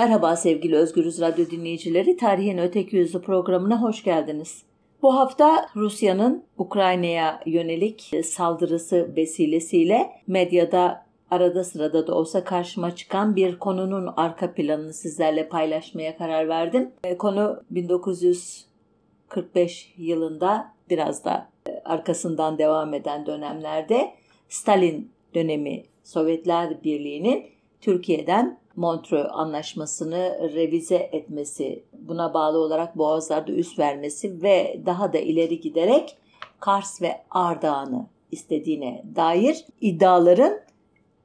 Merhaba sevgili Özgürüz Radyo dinleyicileri. Tarihin Öteki Yüzü programına hoş geldiniz. Bu hafta Rusya'nın Ukrayna'ya yönelik saldırısı vesilesiyle medyada arada sırada da olsa karşıma çıkan bir konunun arka planını sizlerle paylaşmaya karar verdim. E, konu 1945 yılında biraz da e, arkasından devam eden dönemlerde Stalin dönemi Sovyetler Birliği'nin Türkiye'den Montreux Anlaşması'nı revize etmesi, buna bağlı olarak Boğazlar'da üst vermesi ve daha da ileri giderek Kars ve Ardahan'ı istediğine dair iddiaların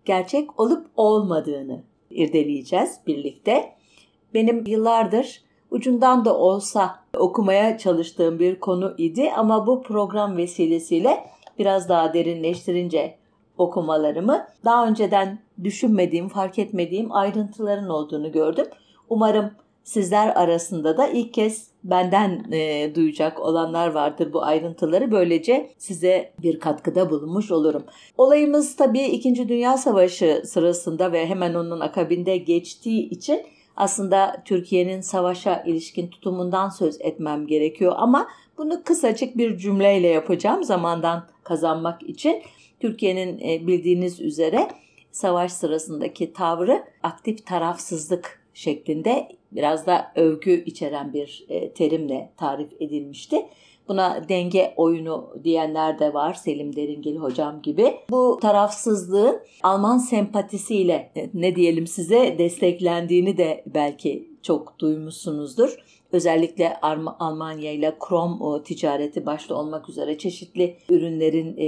gerçek olup olmadığını irdeleyeceğiz birlikte. Benim yıllardır ucundan da olsa okumaya çalıştığım bir konu idi ama bu program vesilesiyle biraz daha derinleştirince okumalarımı daha önceden düşünmediğim, fark etmediğim ayrıntıların olduğunu gördüm. Umarım sizler arasında da ilk kez benden e, duyacak olanlar vardır bu ayrıntıları. Böylece size bir katkıda bulunmuş olurum. Olayımız tabii 2. Dünya Savaşı sırasında ve hemen onun akabinde geçtiği için aslında Türkiye'nin savaşa ilişkin tutumundan söz etmem gerekiyor ama bunu kısacık bir cümleyle yapacağım zamandan kazanmak için. Türkiye'nin e, bildiğiniz üzere savaş sırasındaki tavrı aktif tarafsızlık şeklinde biraz da övgü içeren bir e, terimle tarif edilmişti. Buna denge oyunu diyenler de var Selim Deringil hocam gibi. Bu tarafsızlığın Alman sempatisiyle e, ne diyelim size desteklendiğini de belki çok duymuşsunuzdur. Özellikle Almanya ile krom ticareti başta olmak üzere çeşitli ürünlerin e,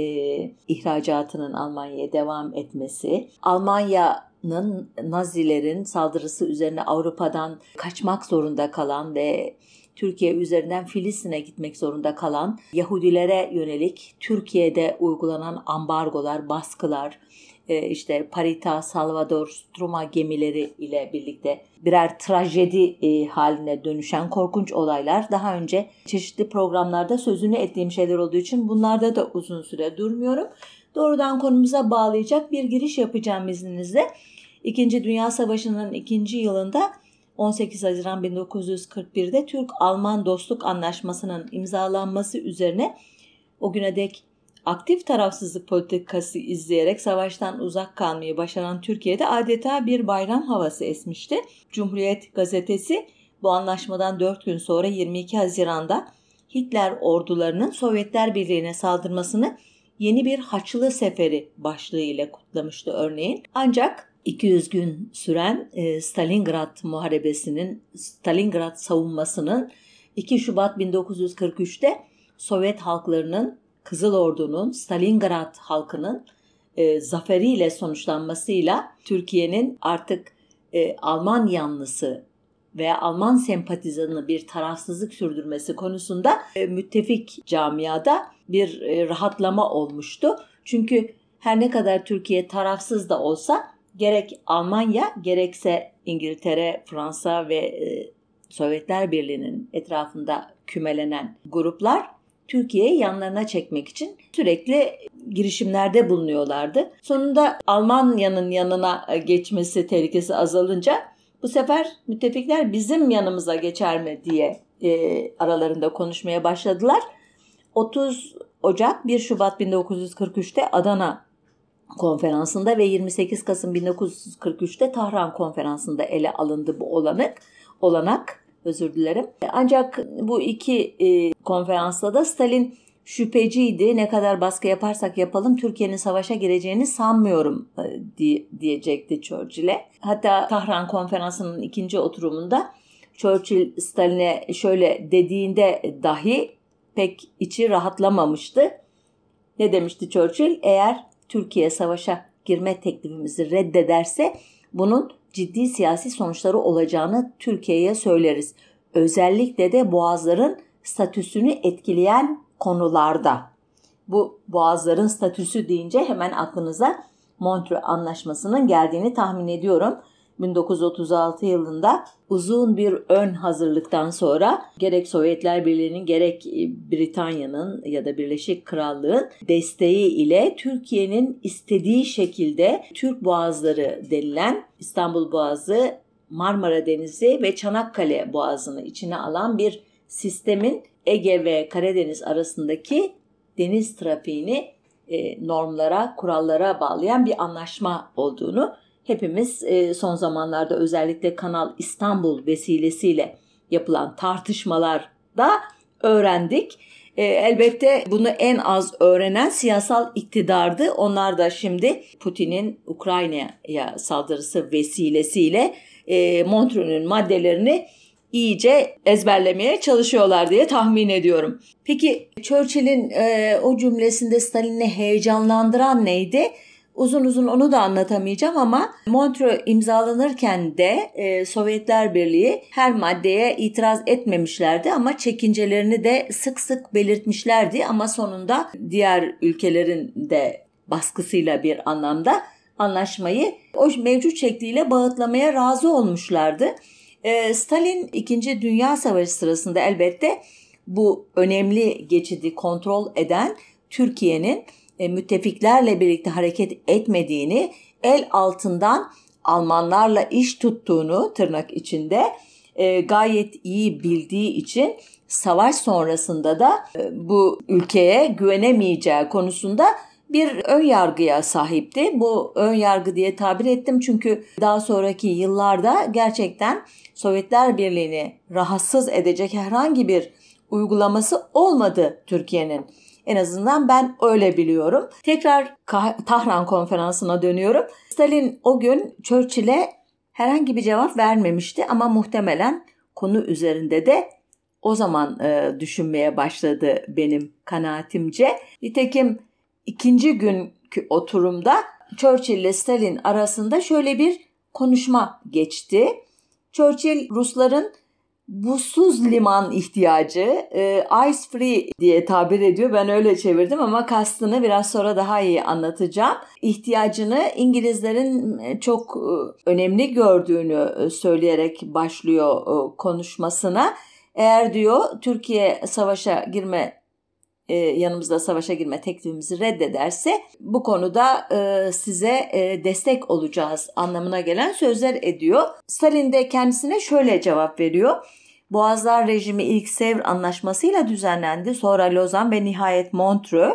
ihracatının Almanya'ya devam etmesi, Almanya'nın Nazilerin saldırısı üzerine Avrupa'dan kaçmak zorunda kalan ve Türkiye üzerinden Filistin'e gitmek zorunda kalan Yahudilere yönelik Türkiye'de uygulanan ambargolar, baskılar, işte Parita, Salvador, Struma gemileri ile birlikte birer trajedi e, haline dönüşen korkunç olaylar daha önce çeşitli programlarda sözünü ettiğim şeyler olduğu için bunlarda da uzun süre durmuyorum. Doğrudan konumuza bağlayacak bir giriş yapacağım izninizle. İkinci Dünya Savaşı'nın ikinci yılında 18 Haziran 1941'de Türk-Alman Dostluk Anlaşması'nın imzalanması üzerine o güne dek aktif tarafsızlık politikası izleyerek savaştan uzak kalmayı başaran Türkiye'de adeta bir bayram havası esmişti. Cumhuriyet gazetesi bu anlaşmadan 4 gün sonra 22 Haziran'da Hitler ordularının Sovyetler Birliği'ne saldırmasını yeni bir Haçlı Seferi başlığı ile kutlamıştı örneğin. Ancak 200 gün süren e, Stalingrad Muharebesi'nin, Stalingrad savunmasının 2 Şubat 1943'te Sovyet halklarının Kızıl Ordu'nun Stalingrad halkının e, zaferiyle sonuçlanmasıyla Türkiye'nin artık e, Alman yanlısı veya Alman sempatizanı bir tarafsızlık sürdürmesi konusunda e, müttefik camiada bir e, rahatlama olmuştu. Çünkü her ne kadar Türkiye tarafsız da olsa gerek Almanya gerekse İngiltere, Fransa ve e, Sovyetler Birliği'nin etrafında kümelenen gruplar Türkiye'yi yanlarına çekmek için sürekli girişimlerde bulunuyorlardı. Sonunda Almanya'nın yanına geçmesi tehlikesi azalınca bu sefer müttefikler bizim yanımıza geçer mi diye e, aralarında konuşmaya başladılar. 30 Ocak 1 Şubat 1943'te Adana konferansında ve 28 Kasım 1943'te Tahran konferansında ele alındı bu olanak. olanak özür dilerim. Ancak bu iki e, konferansta da Stalin şüpheciydi. Ne kadar baskı yaparsak yapalım Türkiye'nin savaşa gireceğini sanmıyorum e, diye, diyecekti Churchill'e. Hatta Tahran konferansının ikinci oturumunda Churchill Stalin'e şöyle dediğinde dahi pek içi rahatlamamıştı. Ne demişti Churchill? Eğer Türkiye savaşa girme teklifimizi reddederse bunun ciddi siyasi sonuçları olacağını Türkiye'ye söyleriz. Özellikle de boğazların statüsünü etkileyen konularda. Bu boğazların statüsü deyince hemen aklınıza Montreux Anlaşması'nın geldiğini tahmin ediyorum. 1936 yılında uzun bir ön hazırlıktan sonra gerek Sovyetler Birliği'nin gerek Britanya'nın ya da Birleşik Krallığın desteği ile Türkiye'nin istediği şekilde Türk Boğazları denilen İstanbul Boğazı, Marmara Denizi ve Çanakkale Boğazı'nı içine alan bir sistemin Ege ve Karadeniz arasındaki deniz trafiğini e, normlara, kurallara bağlayan bir anlaşma olduğunu hepimiz e, son zamanlarda özellikle Kanal İstanbul vesilesiyle yapılan tartışmalarda öğrendik. E, elbette bunu en az öğrenen siyasal iktidardı. Onlar da şimdi Putin'in Ukrayna'ya saldırısı vesilesiyle e, Montreux'un maddelerini iyice ezberlemeye çalışıyorlar diye tahmin ediyorum. Peki Churchill'in e, o cümlesinde Stalin'i heyecanlandıran neydi? Uzun uzun onu da anlatamayacağım ama Montreux imzalanırken de e, Sovyetler Birliği her maddeye itiraz etmemişlerdi ama çekincelerini de sık sık belirtmişlerdi ama sonunda diğer ülkelerin de baskısıyla bir anlamda anlaşmayı o mevcut şekliyle bağıtlamaya razı olmuşlardı. E, Stalin 2. Dünya Savaşı sırasında elbette bu önemli geçidi kontrol eden Türkiye'nin e, müttefiklerle birlikte hareket etmediğini, el altından Almanlarla iş tuttuğunu tırnak içinde e, gayet iyi bildiği için savaş sonrasında da e, bu ülkeye güvenemeyeceği konusunda bir ön yargıya sahipti. Bu ön yargı diye tabir ettim çünkü daha sonraki yıllarda gerçekten Sovyetler Birliği'ni rahatsız edecek herhangi bir uygulaması olmadı Türkiye'nin. En azından ben öyle biliyorum. Tekrar Tahran konferansına dönüyorum. Stalin o gün Churchill'e herhangi bir cevap vermemişti ama muhtemelen konu üzerinde de o zaman e, düşünmeye başladı benim kanaatimce. Nitekim ikinci günkü oturumda Churchill ile Stalin arasında şöyle bir konuşma geçti. Churchill Rusların buzsuz liman ihtiyacı e, ice free diye tabir ediyor. Ben öyle çevirdim ama kastını biraz sonra daha iyi anlatacağım. İhtiyacını İngilizlerin e, çok e, önemli gördüğünü e, söyleyerek başlıyor konuşmasına. Eğer diyor Türkiye savaşa girme yanımızda savaşa girme teklifimizi reddederse bu konuda size destek olacağız anlamına gelen sözler ediyor. Stalin de kendisine şöyle cevap veriyor. Boğazlar rejimi ilk Sevr anlaşmasıyla düzenlendi. Sonra Lozan ve nihayet Montreux.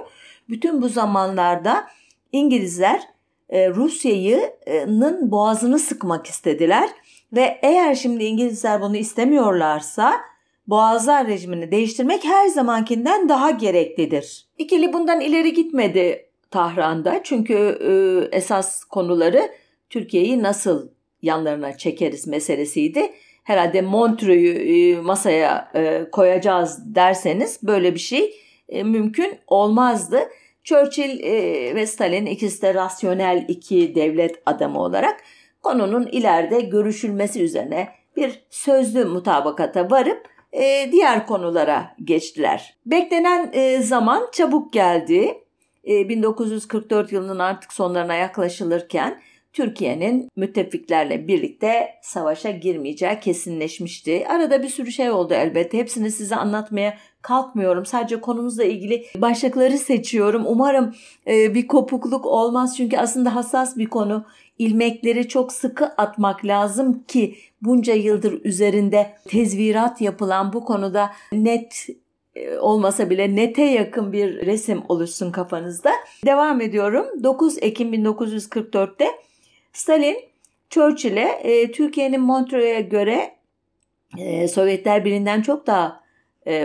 Bütün bu zamanlarda İngilizler e, Rusya'nın boğazını sıkmak istediler ve eğer şimdi İngilizler bunu istemiyorlarsa Boğazlar rejimini değiştirmek her zamankinden daha gereklidir. İkili bundan ileri gitmedi Tahran'da çünkü e, esas konuları Türkiye'yi nasıl yanlarına çekeriz meselesiydi herhalde Montreux'u e, masaya e, koyacağız derseniz böyle bir şey e, mümkün olmazdı. Churchill ve Stalin ikisi de rasyonel iki devlet adamı olarak konunun ileride görüşülmesi üzerine bir sözlü mutabakata varıp diğer konulara geçtiler. Beklenen zaman çabuk geldi. 1944 yılının artık sonlarına yaklaşılırken Türkiye'nin müttefiklerle birlikte savaşa girmeyeceği kesinleşmişti. Arada bir sürü şey oldu elbette. Hepsini size anlatmaya kalkmıyorum. Sadece konumuzla ilgili başlıkları seçiyorum. Umarım e, bir kopukluk olmaz çünkü aslında hassas bir konu. İlmekleri çok sıkı atmak lazım ki bunca yıldır üzerinde tezvirat yapılan bu konuda net e, olmasa bile nete yakın bir resim oluşsun kafanızda. Devam ediyorum. 9 Ekim 1944'te Stalin Churchill'e e, Türkiye'nin Montreux'e göre e, Sovyetler Birliği'nden çok daha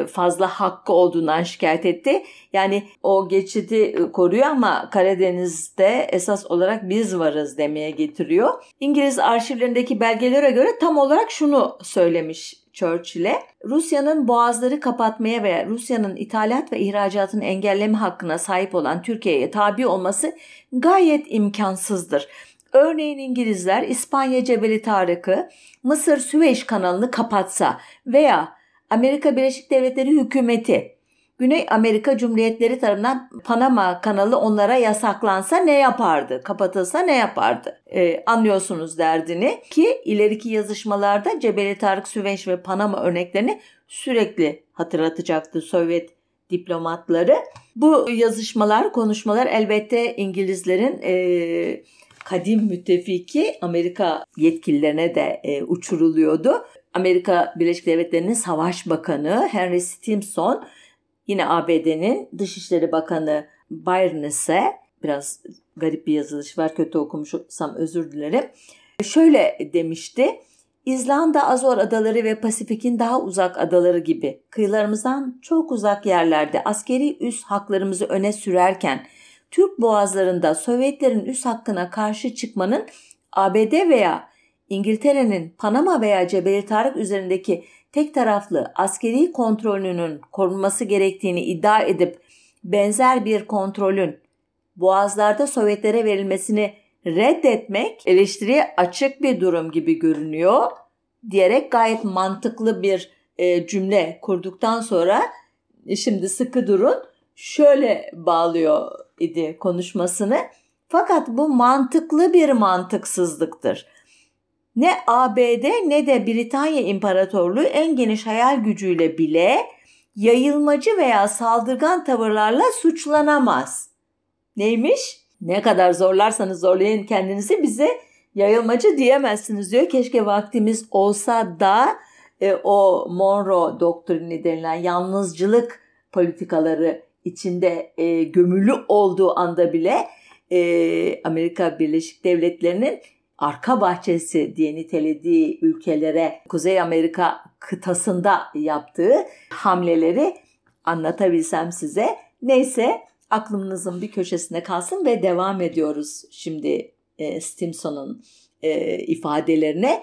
fazla hakkı olduğundan şikayet etti. Yani o geçidi e, koruyor ama Karadeniz'de esas olarak biz varız demeye getiriyor. İngiliz arşivlerindeki belgelere göre tam olarak şunu söylemiş Churchill'e. Rusya'nın boğazları kapatmaya veya Rusya'nın ithalat ve ihracatını engelleme hakkına sahip olan Türkiye'ye tabi olması gayet imkansızdır. Örneğin İngilizler İspanya Cebeli Tarık'ı Mısır Süveyş kanalını kapatsa veya Amerika Birleşik Devletleri hükümeti Güney Amerika Cumhuriyetleri tarafından Panama kanalı onlara yasaklansa ne yapardı? Kapatılsa ne yapardı? Ee, anlıyorsunuz derdini ki ileriki yazışmalarda Cebeli Tarık, Süveyş ve Panama örneklerini sürekli hatırlatacaktı Sovyet diplomatları. Bu yazışmalar, konuşmalar elbette İngilizlerin e, kadim müttefiki Amerika yetkililerine de e, uçuruluyordu. Amerika Birleşik Devletleri'nin Savaş Bakanı Henry Stimson yine ABD'nin Dışişleri Bakanı Byron ise biraz garip bir yazılış var kötü okumuşsam özür dilerim. Şöyle demişti. İzlanda, Azor Adaları ve Pasifik'in daha uzak adaları gibi kıyılarımızdan çok uzak yerlerde askeri üs haklarımızı öne sürerken Türk boğazlarında Sovyetlerin üs hakkına karşı çıkmanın ABD veya İngiltere'nin Panama veya Cebeli Tarık üzerindeki tek taraflı askeri kontrolünün korunması gerektiğini iddia edip benzer bir kontrolün boğazlarda Sovyetlere verilmesini reddetmek eleştiriye açık bir durum gibi görünüyor diyerek gayet mantıklı bir e, cümle kurduktan sonra e, şimdi sıkı durun şöyle bağlıyor idi konuşmasını. Fakat bu mantıklı bir mantıksızlıktır. Ne ABD ne de Britanya İmparatorluğu en geniş hayal gücüyle bile yayılmacı veya saldırgan tavırlarla suçlanamaz. Neymiş? Ne kadar zorlarsanız zorlayın kendinizi bize yayılmacı diyemezsiniz diyor. Keşke vaktimiz olsa da e, o Monroe doktrini denilen yalnızcılık politikaları içinde e, gömülü olduğu anda bile e, Amerika Birleşik Devletleri'nin arka bahçesi diye nitelediği ülkelere Kuzey Amerika kıtasında yaptığı hamleleri anlatabilsem size. Neyse aklınızın bir köşesine kalsın ve devam ediyoruz şimdi e, Stimson'un e, ifadelerine.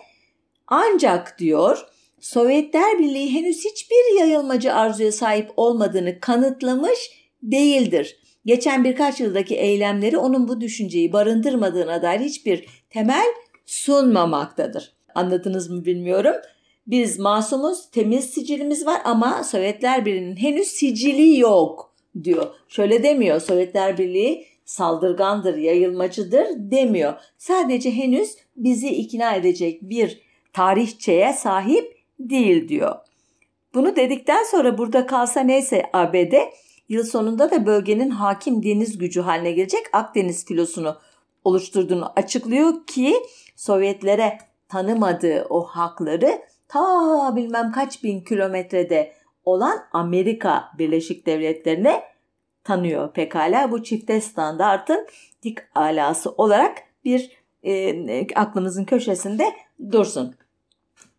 Ancak diyor Sovyetler Birliği henüz hiçbir yayılmacı arzuya sahip olmadığını kanıtlamış değildir. Geçen birkaç yıldaki eylemleri onun bu düşünceyi barındırmadığına dair hiçbir temel sunmamaktadır. Anladınız mı bilmiyorum. Biz masumuz, temiz sicilimiz var ama Sovyetler Birliği'nin henüz sicili yok diyor. Şöyle demiyor Sovyetler Birliği saldırgandır, yayılmacıdır demiyor. Sadece henüz bizi ikna edecek bir tarihçeye sahip değil diyor. Bunu dedikten sonra burada kalsa neyse ABD yıl sonunda da bölgenin hakim deniz gücü haline gelecek Akdeniz filosunu oluşturduğunu açıklıyor ki Sovyetlere tanımadığı o hakları ta bilmem kaç bin kilometrede olan Amerika Birleşik Devletleri'ne tanıyor pekala. Bu çifte standartın dik alası olarak bir e, aklımızın köşesinde dursun.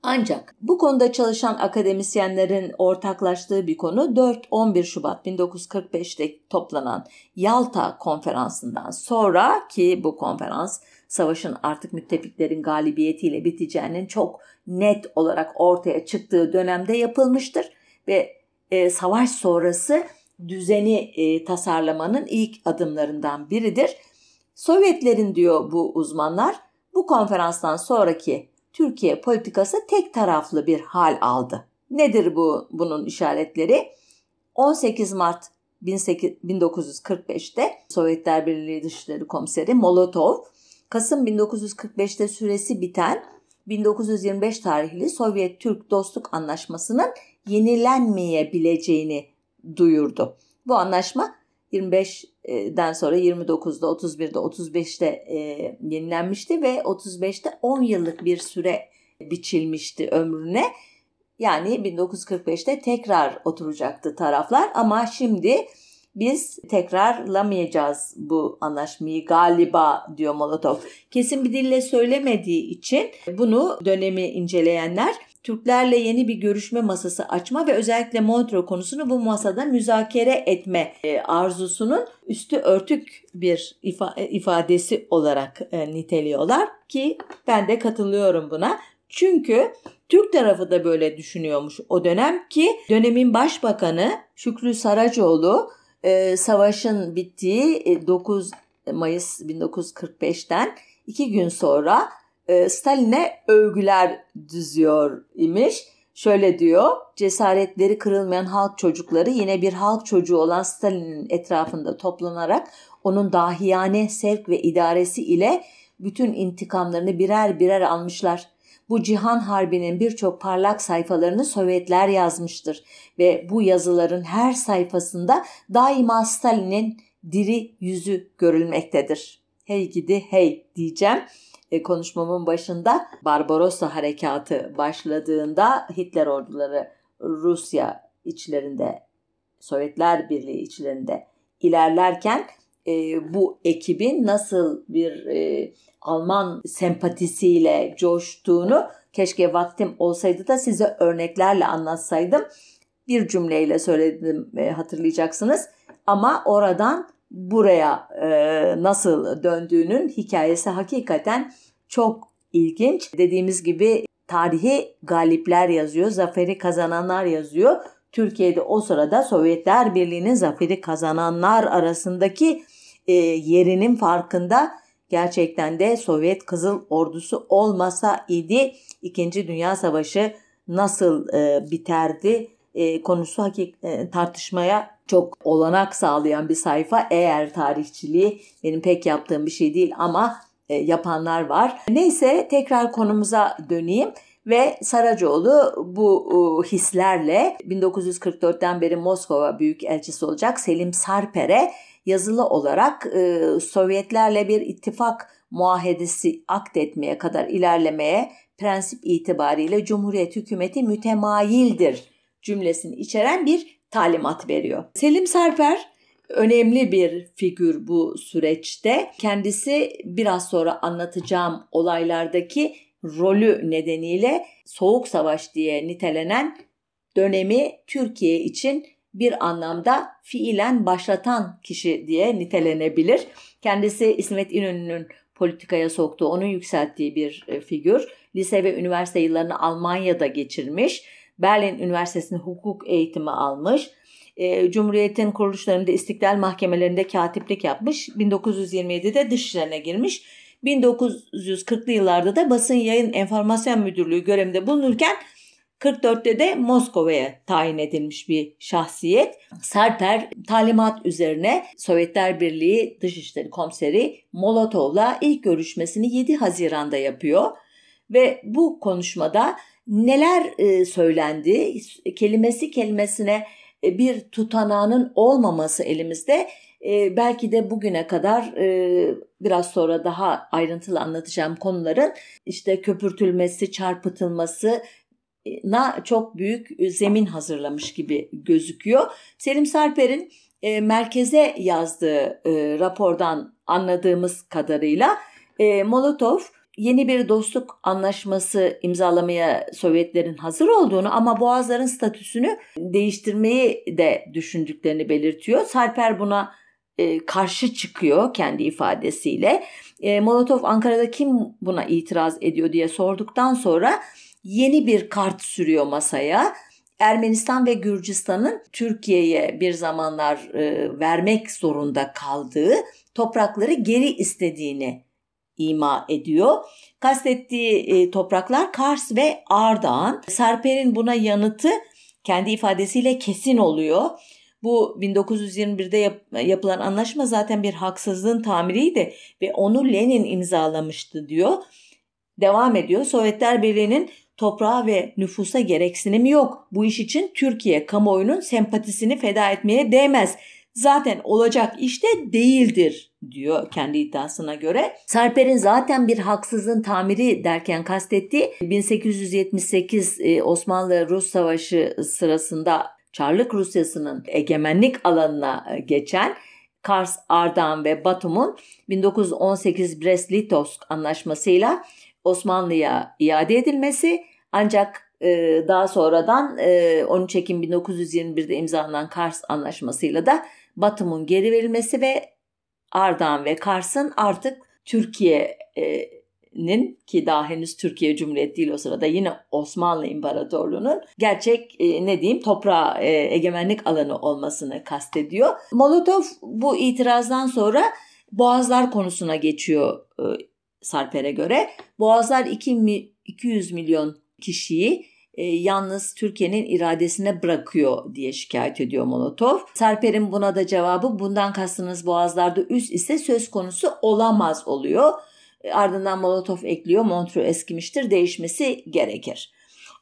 Ancak bu konuda çalışan akademisyenlerin ortaklaştığı bir konu 4-11 Şubat 1945'te toplanan Yalta konferansından sonra ki bu konferans savaşın artık müttefiklerin galibiyetiyle biteceğinin çok net olarak ortaya çıktığı dönemde yapılmıştır ve e, savaş sonrası düzeni e, tasarlamanın ilk adımlarından biridir. Sovyetlerin diyor bu uzmanlar bu konferanstan sonraki Türkiye politikası tek taraflı bir hal aldı. Nedir bu bunun işaretleri? 18 Mart 1945'te Sovyetler Birliği Dışişleri Komiseri Molotov, Kasım 1945'te süresi biten 1925 tarihli Sovyet-Türk Dostluk Anlaşması'nın yenilenmeyebileceğini duyurdu. Bu anlaşma 25'den sonra 29'da, 31'de, 35'te e, yenilenmişti ve 35'te 10 yıllık bir süre biçilmişti ömrüne. Yani 1945'te tekrar oturacaktı taraflar ama şimdi biz tekrarlamayacağız bu anlaşmayı galiba diyor Molotov. Kesin bir dille söylemediği için bunu dönemi inceleyenler Türklerle yeni bir görüşme masası açma ve özellikle Montreux konusunu bu masada müzakere etme e, arzusunun üstü örtük bir e, ifadesi olarak e, niteliyorlar ki ben de katılıyorum buna. Çünkü Türk tarafı da böyle düşünüyormuş o dönem ki dönemin başbakanı Şükrü Saracoğlu savaşın bittiği 9 Mayıs 1945'ten iki gün sonra e, Stalin'e övgüler düzüyor imiş. Şöyle diyor, cesaretleri kırılmayan halk çocukları yine bir halk çocuğu olan Stalin'in etrafında toplanarak onun dahiyane sevk ve idaresi ile bütün intikamlarını birer birer almışlar. Bu cihan harbinin birçok parlak sayfalarını Sovyetler yazmıştır ve bu yazıların her sayfasında daima Stalin'in diri yüzü görülmektedir. hey gidi hey diyeceğim. E, konuşmamın başında Barbarossa harekatı başladığında Hitler orduları Rusya içlerinde, Sovyetler Birliği içlerinde ilerlerken e, bu ekibin nasıl bir e, Alman sempatisiyle coştuğunu keşke vaktim olsaydı da size örneklerle anlatsaydım. Bir cümleyle söyledim e, hatırlayacaksınız. Ama oradan buraya e, nasıl döndüğünün hikayesi hakikaten çok ilginç. Dediğimiz gibi tarihi galipler yazıyor, zaferi kazananlar yazıyor. Türkiye'de o sırada Sovyetler Birliği'nin zaferi kazananlar arasındaki e, yerinin farkında gerçekten de Sovyet Kızıl Ordusu olmasa idi İkinci Dünya Savaşı nasıl e, biterdi e, konusu hakik e, tartışmaya çok olanak sağlayan bir sayfa. Eğer tarihçiliği benim pek yaptığım bir şey değil ama yapanlar var. Neyse tekrar konumuza döneyim ve Saracoğlu bu hislerle 1944'ten beri Moskova Büyükelçisi olacak Selim Sarper'e yazılı olarak e, Sovyetlerle bir ittifak muahedesi akdetmeye kadar ilerlemeye prensip itibariyle Cumhuriyet hükümeti mütemayildir cümlesini içeren bir talimat veriyor. Selim Sarper önemli bir figür bu süreçte. Kendisi biraz sonra anlatacağım olaylardaki rolü nedeniyle Soğuk Savaş diye nitelenen dönemi Türkiye için bir anlamda fiilen başlatan kişi diye nitelenebilir. Kendisi İsmet İnönü'nün politikaya soktuğu, onu yükselttiği bir e, figür. Lise ve üniversite yıllarını Almanya'da geçirmiş. Berlin Üniversitesi'nde hukuk eğitimi almış. E, Cumhuriyet'in kuruluşlarında istiklal mahkemelerinde katiplik yapmış. 1927'de dışişlerine girmiş. 1940'lı yıllarda da basın yayın enformasyon müdürlüğü görevinde bulunurken 44'te de Moskova'ya tayin edilmiş bir şahsiyet. Sarper talimat üzerine Sovyetler Birliği Dışişleri Komiseri Molotov'la ilk görüşmesini 7 Haziran'da yapıyor. Ve bu konuşmada neler e, söylendi, kelimesi kelimesine bir tutanağının olmaması elimizde e, belki de bugüne kadar biraz sonra daha ayrıntılı anlatacağım konuların işte köpürtülmesi, çarpıtılması, na çok büyük zemin hazırlamış gibi gözüküyor. Selim Sarper'in e, merkeze yazdığı e, rapordan anladığımız kadarıyla e, Molotov yeni bir dostluk anlaşması imzalamaya Sovyetlerin hazır olduğunu ama Boğazların statüsünü değiştirmeyi de düşündüklerini belirtiyor. Sarper buna e, karşı çıkıyor kendi ifadesiyle. E, Molotov Ankara'da kim buna itiraz ediyor diye sorduktan sonra yeni bir kart sürüyor masaya. Ermenistan ve Gürcistan'ın Türkiye'ye bir zamanlar e, vermek zorunda kaldığı toprakları geri istediğini ima ediyor. Kastettiği e, topraklar Kars ve Ardahan. Sarper'in buna yanıtı kendi ifadesiyle kesin oluyor. Bu 1921'de yap, yapılan anlaşma zaten bir haksızlığın tamiriydi ve onu Lenin imzalamıştı diyor. Devam ediyor. Sovyetler Birliği'nin toprağa ve nüfusa gereksinimi yok. Bu iş için Türkiye kamuoyunun sempatisini feda etmeye değmez. Zaten olacak işte değildir diyor kendi iddiasına göre. Sarper'in zaten bir haksızlığın tamiri derken kastettiği 1878 e, Osmanlı-Rus Savaşı sırasında Çarlık Rusyası'nın egemenlik alanına e, geçen Kars, Ardahan ve Batum'un 1918 Brest-Litovsk anlaşmasıyla Osmanlı'ya iade edilmesi ancak e, daha sonradan e, 13 Ekim 1921'de imzalanan Kars Anlaşması'yla da Batum'un geri verilmesi ve Ardahan ve Kars'ın artık Türkiye'nin ki daha henüz Türkiye Cumhuriyeti değil o sırada yine Osmanlı İmparatorluğu'nun gerçek e, ne diyeyim toprağı e, egemenlik alanı olmasını kastediyor. Molotov bu itirazdan sonra Boğazlar konusuna geçiyor e, Sarper'e göre. Boğazlar 2, 200 milyon kişiyi e, yalnız Türkiye'nin iradesine bırakıyor diye şikayet ediyor Molotov. Sarper'in buna da cevabı bundan kastınız boğazlarda üst ise söz konusu olamaz oluyor. E, ardından Molotov ekliyor Montreux eskimiştir değişmesi gerekir.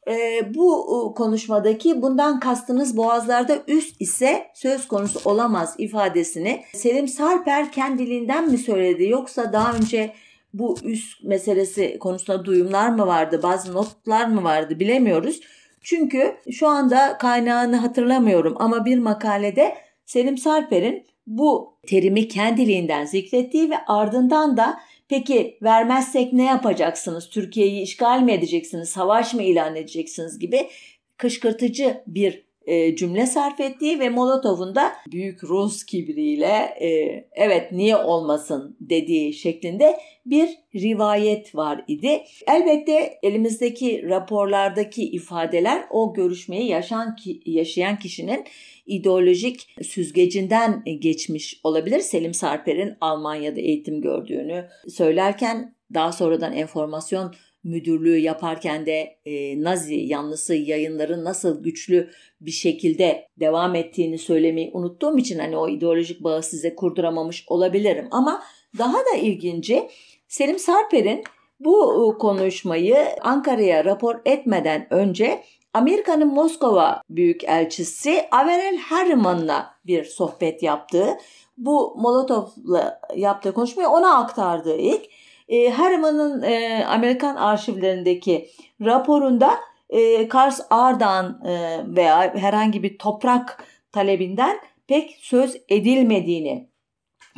e, bu konuşmadaki bundan kastınız boğazlarda üst ise söz konusu olamaz ifadesini Selim Sarper kendiliğinden mi söyledi yoksa daha önce bu üst meselesi konusunda duyumlar mı vardı, bazı notlar mı vardı bilemiyoruz. Çünkü şu anda kaynağını hatırlamıyorum ama bir makalede Selim Sarper'in bu terimi kendiliğinden zikrettiği ve ardından da peki vermezsek ne yapacaksınız? Türkiye'yi işgal mi edeceksiniz? Savaş mı ilan edeceksiniz gibi kışkırtıcı bir e, cümle sarf ettiği ve Molotov'un da büyük Rus kibriyle e, evet niye olmasın dediği şeklinde bir rivayet var idi. Elbette elimizdeki raporlardaki ifadeler o görüşmeyi yaşayan, yaşayan kişinin ideolojik süzgecinden geçmiş olabilir. Selim Sarper'in Almanya'da eğitim gördüğünü söylerken daha sonradan enformasyon müdürlüğü yaparken de e, Nazi yanlısı yayınların nasıl güçlü bir şekilde devam ettiğini söylemeyi unuttuğum için hani o ideolojik bağı size kurduramamış olabilirim. Ama daha da ilginci Selim Sarper'in bu konuşmayı Ankara'ya rapor etmeden önce Amerika'nın Moskova Büyükelçisi Averell Harriman'la bir sohbet yaptığı, bu Molotov'la yaptığı konuşmayı ona aktardığı ilk. E, Harriman'ın e, Amerikan arşivlerindeki raporunda e, Kars Ağrı'dan e, veya herhangi bir toprak talebinden pek söz edilmediğini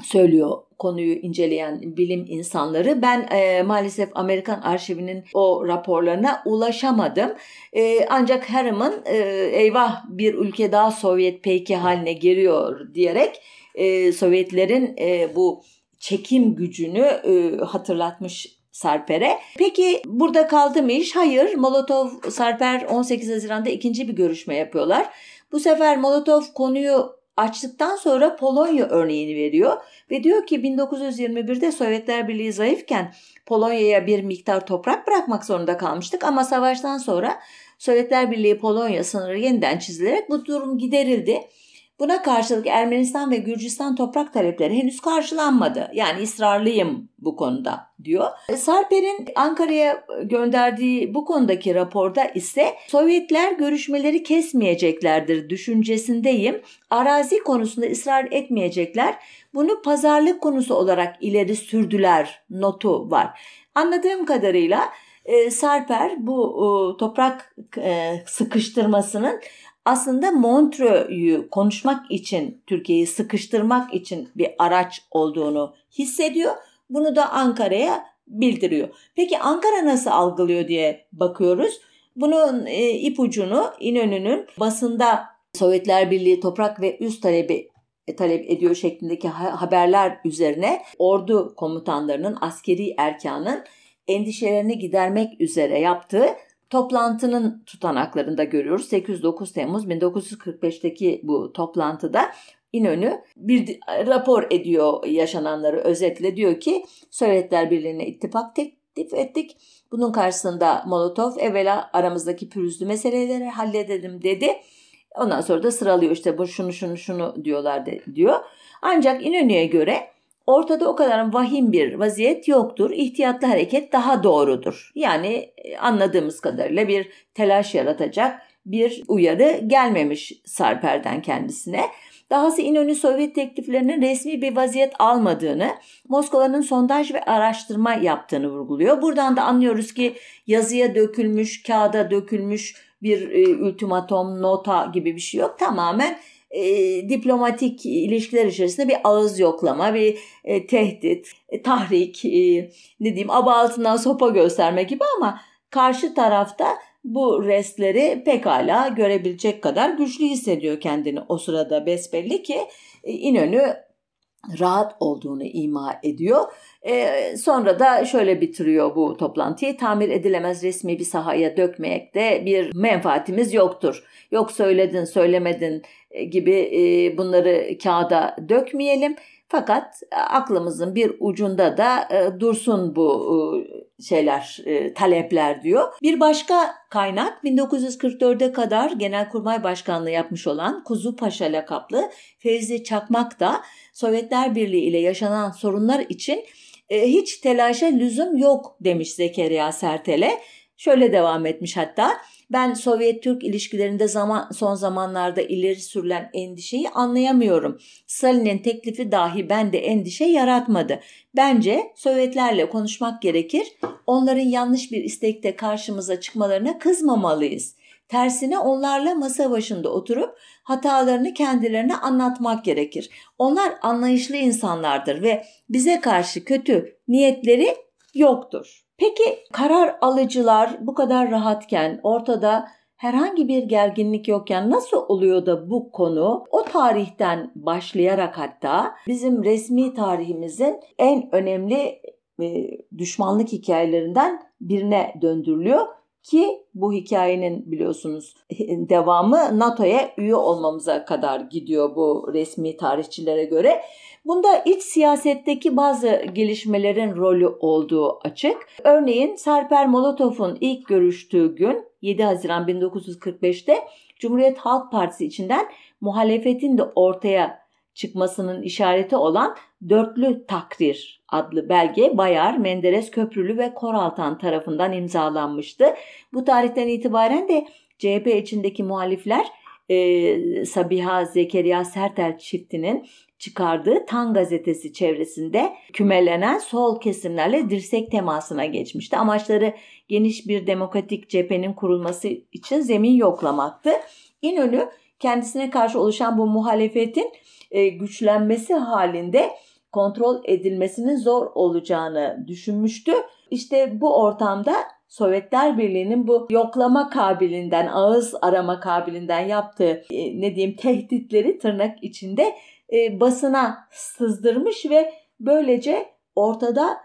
söylüyor konuyu inceleyen bilim insanları. Ben e, maalesef Amerikan arşivinin o raporlarına ulaşamadım. E, ancak Harriman e, eyvah bir ülke daha Sovyet peyki haline geliyor diyerek e, Sovyetlerin e, bu çekim gücünü e, hatırlatmış Sarper'e. Peki burada kaldı mı iş? Hayır. Molotov Sarper 18 Haziran'da ikinci bir görüşme yapıyorlar. Bu sefer Molotov konuyu açtıktan sonra Polonya örneğini veriyor ve diyor ki 1921'de Sovyetler Birliği zayıfken Polonya'ya bir miktar toprak bırakmak zorunda kalmıştık ama savaştan sonra Sovyetler Birliği Polonya sınırı yeniden çizilerek bu durum giderildi. Buna karşılık Ermenistan ve Gürcistan toprak talepleri henüz karşılanmadı. Yani ısrarlıyım bu konuda diyor. Sarper'in Ankara'ya gönderdiği bu konudaki raporda ise Sovyetler görüşmeleri kesmeyeceklerdir düşüncesindeyim. Arazi konusunda ısrar etmeyecekler. Bunu pazarlık konusu olarak ileri sürdüler notu var. Anladığım kadarıyla e, Sarper bu toprak e, sıkıştırmasının aslında Montreux'u konuşmak için, Türkiye'yi sıkıştırmak için bir araç olduğunu hissediyor. Bunu da Ankara'ya bildiriyor. Peki Ankara nasıl algılıyor diye bakıyoruz. Bunun e, ipucunu İnönü'nün basında Sovyetler Birliği toprak ve üst talebi e, talep ediyor şeklindeki haberler üzerine ordu komutanlarının, askeri erkanın endişelerini gidermek üzere yaptığı toplantının tutanaklarında görüyoruz. 8-9 Temmuz 1945'teki bu toplantıda İnönü bir rapor ediyor yaşananları özetle diyor ki Sovyetler Birliği'ne ittifak teklif ettik. Bunun karşısında Molotov evvela aramızdaki pürüzlü meseleleri halledelim dedi. Ondan sonra da sıralıyor işte bu şunu şunu şunu diyorlar de, diyor. Ancak İnönü'ye göre Ortada o kadar vahim bir vaziyet yoktur. İhtiyatlı hareket daha doğrudur. Yani e, anladığımız kadarıyla bir telaş yaratacak bir uyarı gelmemiş Sarper'den kendisine. Dahası İnönü Sovyet tekliflerinin resmi bir vaziyet almadığını, Moskova'nın sondaj ve araştırma yaptığını vurguluyor. Buradan da anlıyoruz ki yazıya dökülmüş, kağıda dökülmüş bir e, ultimatom, nota gibi bir şey yok. Tamamen e, diplomatik ilişkiler içerisinde bir ağız yoklama, bir e, tehdit, e, tahrik, e, ne diyeyim aba altından sopa gösterme gibi ama karşı tarafta bu restleri pekala görebilecek kadar güçlü hissediyor kendini o sırada besbelli ki e, İnönü rahat olduğunu ima ediyor. Sonra da şöyle bitiriyor bu toplantıyı. Tamir edilemez resmi bir sahaya dökmekte bir menfaatimiz yoktur. Yok söyledin söylemedin gibi bunları kağıda dökmeyelim. Fakat aklımızın bir ucunda da dursun bu şeyler, talepler diyor. Bir başka kaynak 1944'e kadar Genelkurmay Başkanlığı yapmış olan Kuzu Paşa lakaplı Fevzi Çakmak da Sovyetler Birliği ile yaşanan sorunlar için hiç telaşa lüzum yok demiş Zekeriya Sertel'e. Şöyle devam etmiş hatta. Ben Sovyet-Türk ilişkilerinde zaman son zamanlarda ileri sürülen endişeyi anlayamıyorum. Stalin'in teklifi dahi bende endişe yaratmadı. Bence Sovyetlerle konuşmak gerekir. Onların yanlış bir istekte karşımıza çıkmalarına kızmamalıyız. Tersine onlarla masa başında oturup hatalarını kendilerine anlatmak gerekir. Onlar anlayışlı insanlardır ve bize karşı kötü niyetleri yoktur. Peki karar alıcılar bu kadar rahatken ortada herhangi bir gerginlik yokken nasıl oluyor da bu konu o tarihten başlayarak hatta bizim resmi tarihimizin en önemli e, düşmanlık hikayelerinden birine döndürülüyor ki bu hikayenin biliyorsunuz devamı NATO'ya üye olmamıza kadar gidiyor bu resmi tarihçilere göre. Bunda iç siyasetteki bazı gelişmelerin rolü olduğu açık. Örneğin Serper Molotov'un ilk görüştüğü gün 7 Haziran 1945'te Cumhuriyet Halk Partisi içinden muhalefetin de ortaya çıkmasının işareti olan Dörtlü Takrir adlı belge Bayar, Menderes Köprülü ve Koraltan tarafından imzalanmıştı. Bu tarihten itibaren de CHP içindeki muhalifler e, Sabiha Zekeriya Sertel çiftinin çıkardığı Tan gazetesi çevresinde kümelenen sol kesimlerle dirsek temasına geçmişti. Amaçları geniş bir demokratik cephenin kurulması için zemin yoklamaktı. İnönü kendisine karşı oluşan bu muhalefetin e, güçlenmesi halinde kontrol edilmesinin zor olacağını düşünmüştü. İşte bu ortamda Sovyetler Birliği'nin bu yoklama kabilinden, ağız arama kabilinden yaptığı e, ne diyeyim tehditleri tırnak içinde e, basına sızdırmış ve böylece ortada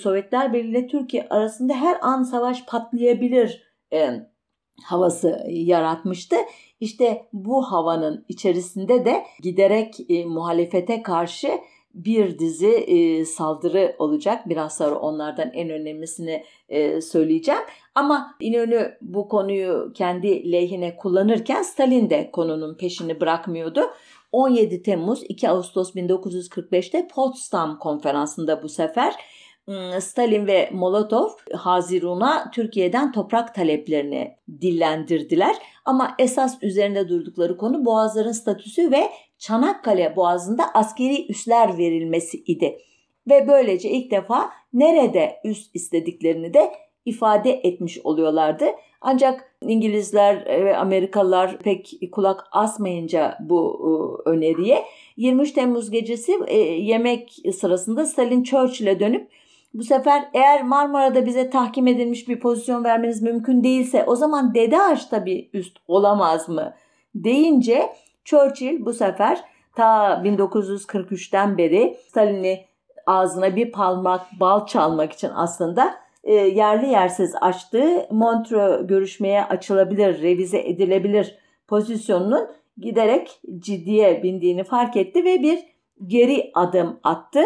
Sovyetler Birliği ile Türkiye arasında her an savaş patlayabilir e, havası yaratmıştı. İşte bu havanın içerisinde de giderek e, muhalefete karşı bir dizi e, saldırı olacak. Biraz sonra onlardan en önemlisini e, söyleyeceğim. Ama İnönü bu konuyu kendi lehine kullanırken Stalin de konunun peşini bırakmıyordu. 17 Temmuz 2 Ağustos 1945'te Potsdam konferansında bu sefer Stalin ve Molotov Hazirun'a Türkiye'den toprak taleplerini dillendirdiler. Ama esas üzerinde durdukları konu boğazların statüsü ve Çanakkale Boğazı'nda askeri üsler verilmesi idi. Ve böylece ilk defa nerede üs istediklerini de ifade etmiş oluyorlardı. Ancak İngilizler ve Amerikalılar pek kulak asmayınca bu e, öneriye 23 Temmuz gecesi e, yemek sırasında Stalin Churchill'e dönüp bu sefer eğer Marmara'da bize tahkim edilmiş bir pozisyon vermeniz mümkün değilse o zaman Dede Ağaç'ta bir üst olamaz mı deyince Churchill bu sefer ta 1943'ten beri Stalin'i ağzına bir palmak bal çalmak için aslında e, yerli yersiz açtığı Montreux görüşmeye açılabilir, revize edilebilir pozisyonunun giderek ciddiye bindiğini fark etti ve bir geri adım attı.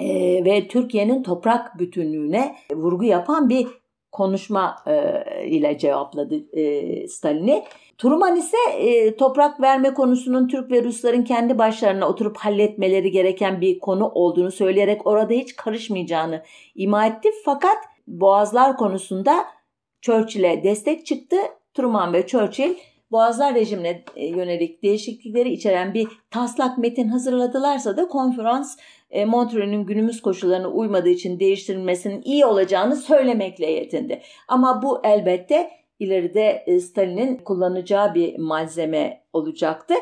E, ve Türkiye'nin toprak bütünlüğüne vurgu yapan bir konuşma e, ile cevapladı e, Stalin'i. Truman ise e, toprak verme konusunun Türk ve Rusların kendi başlarına oturup halletmeleri gereken bir konu olduğunu söyleyerek orada hiç karışmayacağını ima etti. Fakat Boğazlar konusunda Churchill'e destek çıktı. Truman ve Churchill Boğazlar rejimine yönelik değişiklikleri içeren bir taslak metin hazırladılarsa da konferans e, Montreux'ün günümüz koşullarına uymadığı için değiştirilmesinin iyi olacağını söylemekle yetindi. Ama bu elbette ileride e, Stalin'in kullanacağı bir malzeme olacaktı.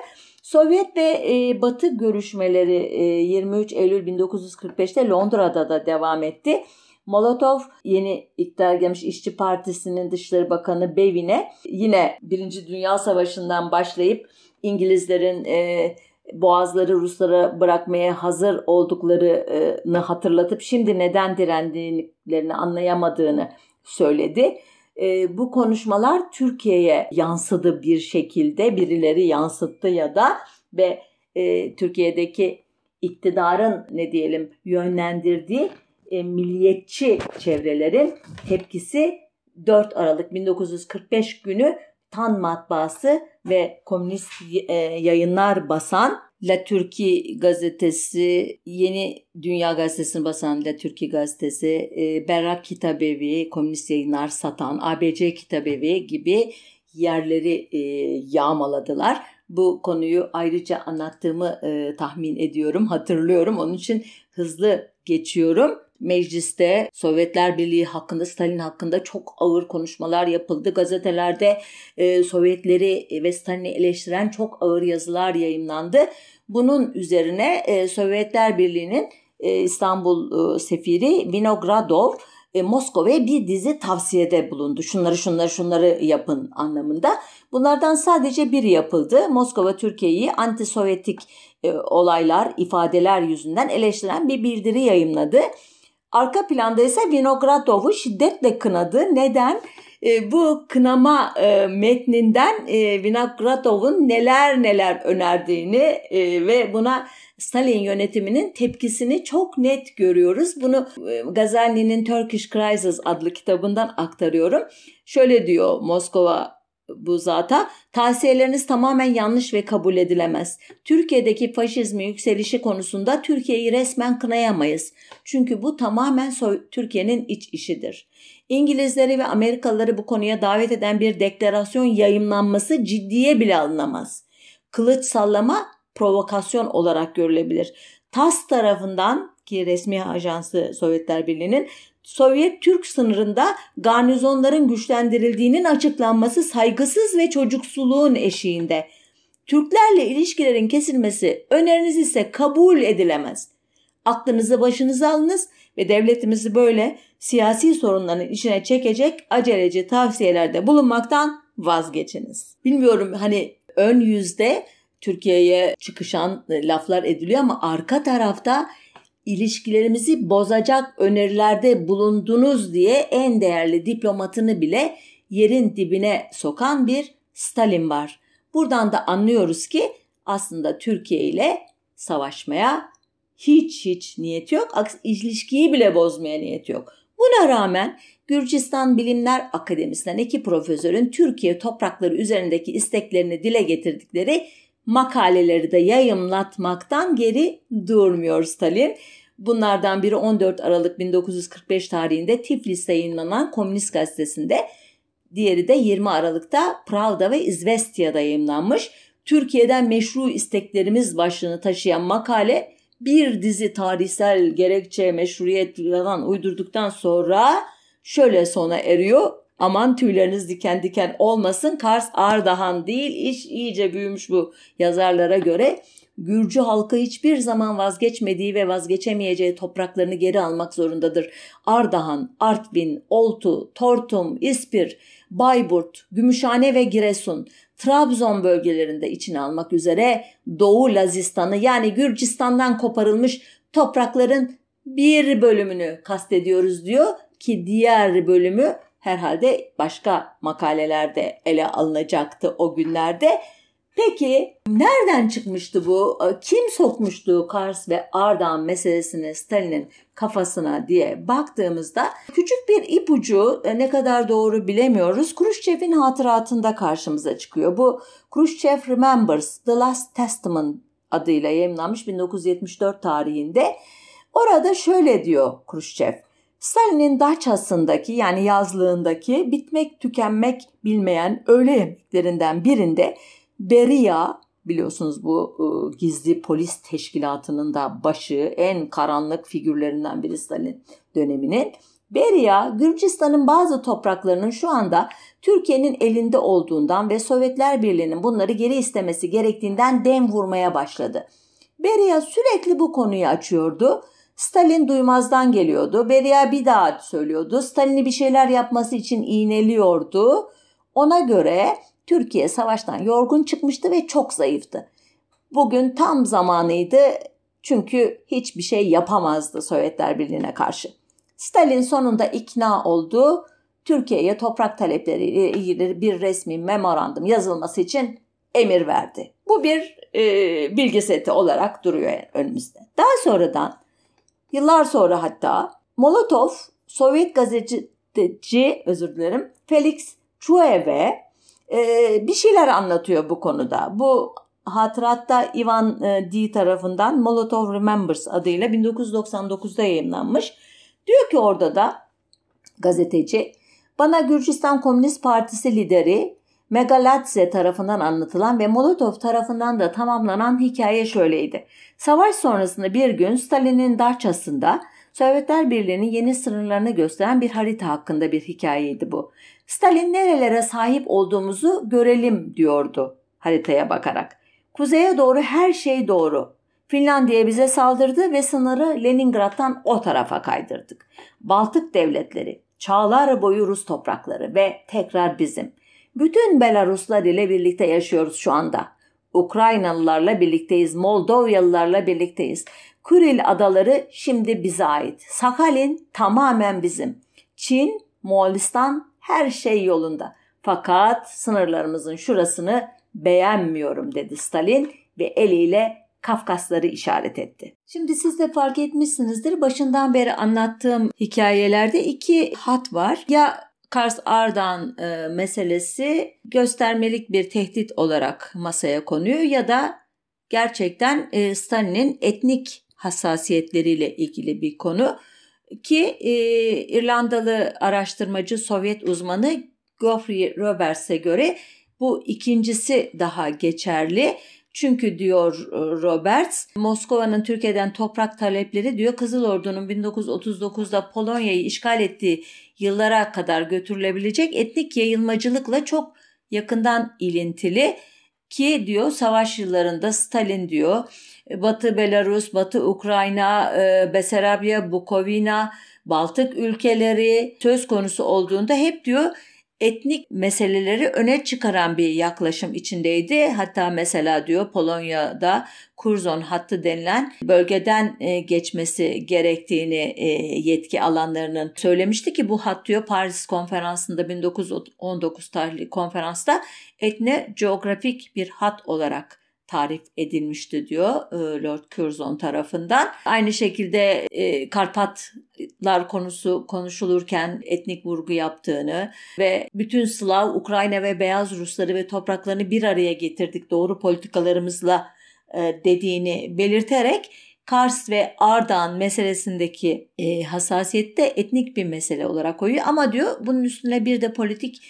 Sovyet ve e, Batı görüşmeleri 23 Eylül 1945'te Londra'da da devam etti. Molotov yeni iktidar gelmiş İşçi Partisi'nin Dışişleri Bakanı Bevin'e yine Birinci Dünya Savaşı'ndan başlayıp İngilizlerin e, boğazları Ruslara bırakmaya hazır olduklarını hatırlatıp şimdi neden direndiklerini anlayamadığını söyledi. E, bu konuşmalar Türkiye'ye yansıdı bir şekilde birileri yansıttı ya da ve e, Türkiye'deki iktidarın ne diyelim yönlendirdiği e, milliyetçi çevrelerin tepkisi 4 Aralık 1945 günü Tan matbaası ve komünist e, yayınlar basan La Türkiye gazetesi, Yeni Dünya gazetesini basan La Türkiye gazetesi, e, Berrak Kitabevi, Komünist Yayınlar satan ABC Kitabevi gibi yerleri e, yağmaladılar. Bu konuyu ayrıca anlattığımı tahmin ediyorum, hatırlıyorum. Onun için hızlı geçiyorum. Mecliste Sovyetler Birliği hakkında, Stalin hakkında çok ağır konuşmalar yapıldı. Gazetelerde e, Sovyetleri ve Stalin'i eleştiren çok ağır yazılar yayınlandı. Bunun üzerine e, Sovyetler Birliği'nin e, İstanbul e, sefiri Vinogradov e, Moskova'ya bir dizi tavsiyede bulundu. Şunları şunları şunları yapın anlamında. Bunlardan sadece biri yapıldı. Moskova Türkiye'yi anti-Sovyetik e, olaylar, ifadeler yüzünden eleştiren bir bildiri yayımladı. Arka planda ise Vinogradov'u şiddetle kınadı. Neden? E, bu kınama e, metninden e, Vinogradov'un neler neler önerdiğini e, ve buna Stalin yönetiminin tepkisini çok net görüyoruz. Bunu e, Gazali'nin Turkish Crisis adlı kitabından aktarıyorum. Şöyle diyor Moskova bu zata tavsiyeleriniz tamamen yanlış ve kabul edilemez. Türkiye'deki faşizmi yükselişi konusunda Türkiye'yi resmen kınayamayız. Çünkü bu tamamen Türkiye'nin iç işidir. İngilizleri ve Amerikalıları bu konuya davet eden bir deklarasyon yayımlanması ciddiye bile alınamaz. Kılıç sallama provokasyon olarak görülebilir. TAS tarafından ki resmi ajansı Sovyetler Birliği'nin Sovyet Türk sınırında garnizonların güçlendirildiğinin açıklanması saygısız ve çocuksuluğun eşiğinde. Türklerle ilişkilerin kesilmesi öneriniz ise kabul edilemez. Aklınızı başınıza alınız ve devletimizi böyle siyasi sorunların içine çekecek aceleci tavsiyelerde bulunmaktan vazgeçiniz. Bilmiyorum hani ön yüzde Türkiye'ye çıkışan laflar ediliyor ama arka tarafta ilişkilerimizi bozacak önerilerde bulundunuz diye en değerli diplomatını bile yerin dibine sokan bir Stalin var. Buradan da anlıyoruz ki aslında Türkiye ile savaşmaya hiç hiç niyet yok. Aks ilişkiyi bile bozmaya niyet yok. Buna rağmen Gürcistan Bilimler Akademisi'nden iki profesörün Türkiye toprakları üzerindeki isteklerini dile getirdikleri makaleleri de yayımlatmaktan geri durmuyor Stalin. Bunlardan biri 14 Aralık 1945 tarihinde Tiflis'te yayınlanan Komünist Gazetesi'nde, diğeri de 20 Aralık'ta Pravda ve İzvestiya'da yayınlanmış. Türkiye'den meşru isteklerimiz başlığını taşıyan makale bir dizi tarihsel gerekçe, meşruiyet falan uydurduktan sonra şöyle sona eriyor. Aman tüyleriniz diken diken olmasın. Kars Ardahan değil. iş iyice büyümüş bu yazarlara göre. Gürcü halkı hiçbir zaman vazgeçmediği ve vazgeçemeyeceği topraklarını geri almak zorundadır. Ardahan, Artvin, Oltu, Tortum, İspir, Bayburt, Gümüşhane ve Giresun, Trabzon bölgelerinde içine almak üzere Doğu Lazistan'ı yani Gürcistan'dan koparılmış toprakların bir bölümünü kastediyoruz diyor ki diğer bölümü herhalde başka makalelerde ele alınacaktı o günlerde. Peki nereden çıkmıştı bu? Kim sokmuştu Kars ve Ardahan meselesini Stalin'in kafasına diye baktığımızda küçük bir ipucu e, ne kadar doğru bilemiyoruz. Khrushchev'in hatıratında karşımıza çıkıyor. Bu Khrushchev Remembers The Last Testament adıyla yayınlanmış 1974 tarihinde. Orada şöyle diyor Khrushchev. Stalin'in Daçası'ndaki yani yazlığındaki bitmek tükenmek bilmeyen öğle yemeklerinden birinde Beria biliyorsunuz bu e, gizli polis teşkilatının da başı en karanlık figürlerinden biri Stalin döneminin. Beria, Gürcistan'ın bazı topraklarının şu anda Türkiye'nin elinde olduğundan ve Sovyetler Birliği'nin bunları geri istemesi gerektiğinden dem vurmaya başladı. Beria sürekli bu konuyu açıyordu Stalin duymazdan geliyordu. Beria bir daha söylüyordu. Stalin'i bir şeyler yapması için iğneliyordu. Ona göre Türkiye savaştan yorgun çıkmıştı ve çok zayıftı. Bugün tam zamanıydı çünkü hiçbir şey yapamazdı Sovyetler Birliği'ne karşı. Stalin sonunda ikna oldu. Türkiye'ye toprak talepleriyle ilgili bir resmi memorandum yazılması için emir verdi. Bu bir e, bilgi seti olarak duruyor önümüzde. Daha sonradan Yıllar sonra hatta Molotov Sovyet gazeteci özür dilerim Felix Chuev'e e, bir şeyler anlatıyor bu konuda. Bu hatıratta Ivan e, D tarafından Molotov Remembers adıyla 1999'da yayınlanmış. Diyor ki orada da gazeteci bana Gürcistan Komünist Partisi lideri Megaladze tarafından anlatılan ve Molotov tarafından da tamamlanan hikaye şöyleydi. Savaş sonrasında bir gün Stalin'in Daçası'nda Sovyetler Birliği'nin yeni sınırlarını gösteren bir harita hakkında bir hikayeydi bu. Stalin nerelere sahip olduğumuzu görelim diyordu haritaya bakarak. Kuzeye doğru her şey doğru. Finlandiya bize saldırdı ve sınırı Leningrad'dan o tarafa kaydırdık. Baltık devletleri, çağlar boyu Rus toprakları ve tekrar bizim. Bütün Belaruslar ile birlikte yaşıyoruz şu anda. Ukraynalılarla birlikteyiz, Moldovyalılarla birlikteyiz. Kuril adaları şimdi bize ait. Sakhalin tamamen bizim. Çin, Moğolistan her şey yolunda. Fakat sınırlarımızın şurasını beğenmiyorum dedi Stalin ve eliyle Kafkasları işaret etti. Şimdi siz de fark etmişsinizdir başından beri anlattığım hikayelerde iki hat var. Ya Kars Ardahan e, meselesi göstermelik bir tehdit olarak masaya konuyor ya da gerçekten e, Stalin'in etnik hassasiyetleriyle ilgili bir konu ki e, İrlandalı araştırmacı Sovyet uzmanı Geoffrey Roberts'e göre bu ikincisi daha geçerli. Çünkü diyor e, Roberts, Moskova'nın Türkiye'den toprak talepleri diyor Kızıl Ordu'nun 1939'da Polonya'yı işgal ettiği yıllara kadar götürülebilecek etnik yayılmacılıkla çok yakından ilintili ki diyor savaş yıllarında Stalin diyor Batı Belarus, Batı Ukrayna, e, Besarabya, Bukovina, Baltık ülkeleri söz konusu olduğunda hep diyor etnik meseleleri öne çıkaran bir yaklaşım içindeydi. Hatta mesela diyor Polonya'da Kurzon hattı denilen bölgeden e, geçmesi gerektiğini e, yetki alanlarının söylemişti ki bu hat diyor Paris konferansında 1919 tarihli konferansta etne coğrafik bir hat olarak tarif edilmişti diyor e, Lord Curzon tarafından. Aynı şekilde e, Karpatlar konusu konuşulurken etnik vurgu yaptığını ve bütün Slav, Ukrayna ve Beyaz Rusları ve topraklarını bir araya getirdik doğru politikalarımızla e, dediğini belirterek Kars ve Ardahan meselesindeki hassasiyette etnik bir mesele olarak koyuyor ama diyor bunun üstüne bir de politik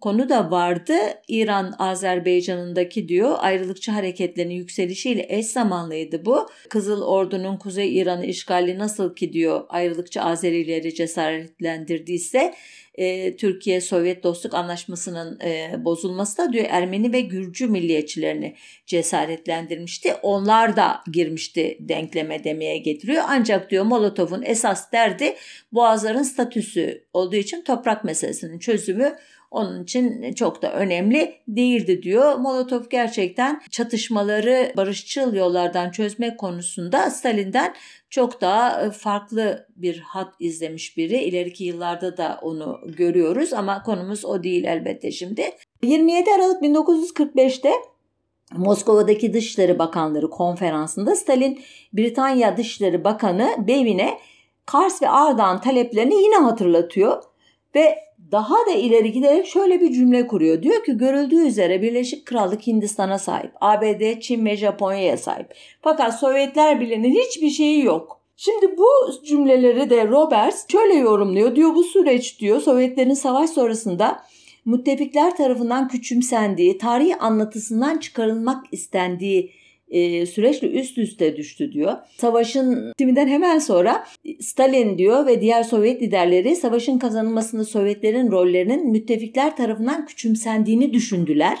konu da vardı. İran Azerbaycan'ındaki diyor ayrılıkçı hareketlerin yükselişiyle eş zamanlıydı bu. Kızıl Ordu'nun Kuzey İran'ı işgali nasıl ki diyor ayrılıkçı Azerileri cesaretlendirdiyse e, Türkiye Sovyet Dostluk Anlaşması'nın e, bozulması da diyor Ermeni ve Gürcü milliyetçilerini cesaretlendirmişti. Onlar da girmişti denkleme demeye getiriyor. Ancak diyor Molotov'un esas derdi Boğazların statüsü olduğu için toprak meselesinin çözümü onun için çok da önemli değildi diyor. Molotov gerçekten çatışmaları barışçıl yollardan çözmek konusunda Stalin'den çok daha e, farklı bir hat izlemiş biri. İleriki yıllarda da onu görüyoruz ama konumuz o değil elbette şimdi. 27 Aralık 1945'te Moskova'daki Dışişleri Bakanları konferansında Stalin Britanya Dışişleri Bakanı Bevin'e Kars ve Ardahan taleplerini yine hatırlatıyor ve daha da ileri giderek şöyle bir cümle kuruyor. Diyor ki görüldüğü üzere Birleşik Krallık Hindistan'a sahip, ABD, Çin ve Japonya'ya sahip. Fakat Sovyetler Birliği'nin hiçbir şeyi yok. Şimdi bu cümleleri de Roberts şöyle yorumluyor. Diyor bu süreç diyor Sovyetlerin savaş sonrasında müttefikler tarafından küçümsendiği, tarihi anlatısından çıkarılmak istendiği e, süreçle üst üste düştü diyor. Savaşın bitiminden hemen sonra Stalin diyor ve diğer Sovyet liderleri savaşın kazanılmasında Sovyetlerin rollerinin müttefikler tarafından küçümsendiğini düşündüler.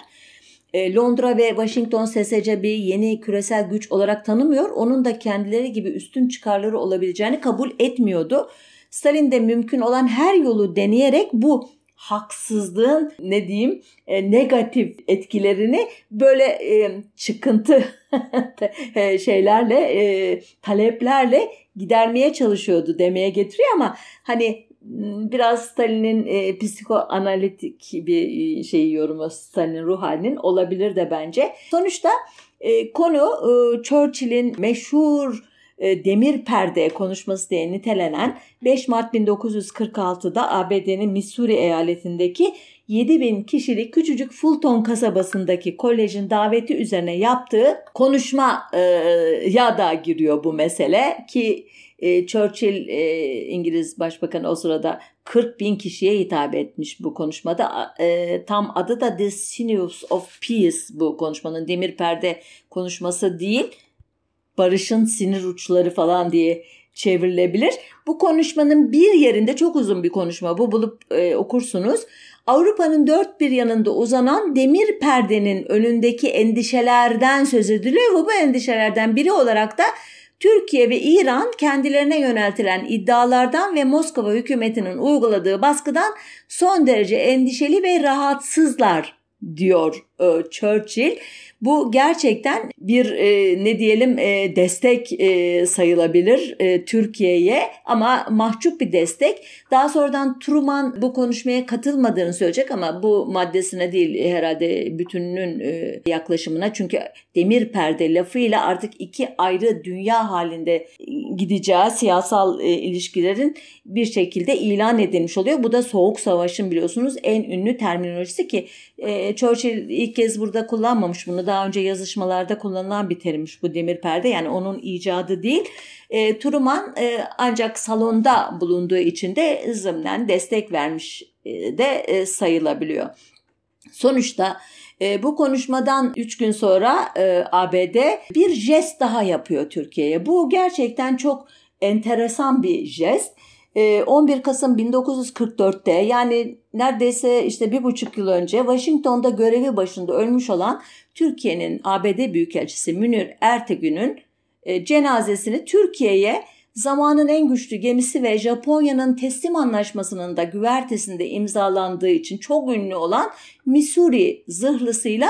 E, Londra ve Washington SSC bir yeni küresel güç olarak tanımıyor. Onun da kendileri gibi üstün çıkarları olabileceğini kabul etmiyordu. Stalin de mümkün olan her yolu deneyerek bu haksızlığın ne diyeyim e, negatif etkilerini böyle e, çıkıntı e, şeylerle e, taleplerle gidermeye çalışıyordu demeye getiriyor ama hani biraz Stalin'in e, psikoanalitik bir şeyi yorumu Stalin'in ruh halinin olabilir de bence. Sonuçta e, konu e, Churchill'in meşhur e, demir perde konuşması diye nitelenen 5 Mart 1946'da ABD'nin Missouri eyaletindeki 7000 kişilik küçücük Fulton kasabasındaki kolejin daveti üzerine yaptığı konuşma e, ya da giriyor bu mesele ki e, Churchill e, İngiliz Başbakanı o sırada 40 bin kişiye hitap etmiş bu konuşmada. E, tam adı da The Sinews of Peace bu konuşmanın demir perde konuşması değil barışın sinir uçları falan diye çevrilebilir. Bu konuşmanın bir yerinde çok uzun bir konuşma bu bulup e, okursunuz. Avrupa'nın dört bir yanında uzanan demir perdenin önündeki endişelerden söz ediliyor ve bu endişelerden biri olarak da Türkiye ve İran kendilerine yöneltilen iddialardan ve Moskova hükümetinin uyguladığı baskıdan son derece endişeli ve rahatsızlar diyor e, Churchill. Bu gerçekten bir e, ne diyelim e, destek e, sayılabilir e, Türkiye'ye ama mahcup bir destek. Daha sonradan Truman bu konuşmaya katılmadığını söyleyecek ama bu maddesine değil herhalde bütününün e, yaklaşımına. Çünkü demir perde lafıyla artık iki ayrı dünya halinde gideceği siyasal e, ilişkilerin bir şekilde ilan edilmiş oluyor. Bu da Soğuk Savaş'ın biliyorsunuz en ünlü terminolojisi ki e, Churchill ilk kez burada kullanmamış bunu. Daha önce yazışmalarda kullanılan bir terimmiş bu demir perde. Yani onun icadı değil. E, Truman e, ancak salonda bulunduğu için de zımnen destek vermiş e, de e, sayılabiliyor. Sonuçta e, bu konuşmadan 3 gün sonra e, ABD bir jest daha yapıyor Türkiye'ye. Bu gerçekten çok enteresan bir jest. 11 ee, Kasım 1944'te yani neredeyse işte bir buçuk yıl önce Washington'da görevi başında ölmüş olan Türkiye'nin ABD Büyükelçisi Münir Ertegün'ün e, cenazesini Türkiye'ye zamanın en güçlü gemisi ve Japonya'nın teslim anlaşmasının da güvertesinde imzalandığı için çok ünlü olan Missouri zırhlısıyla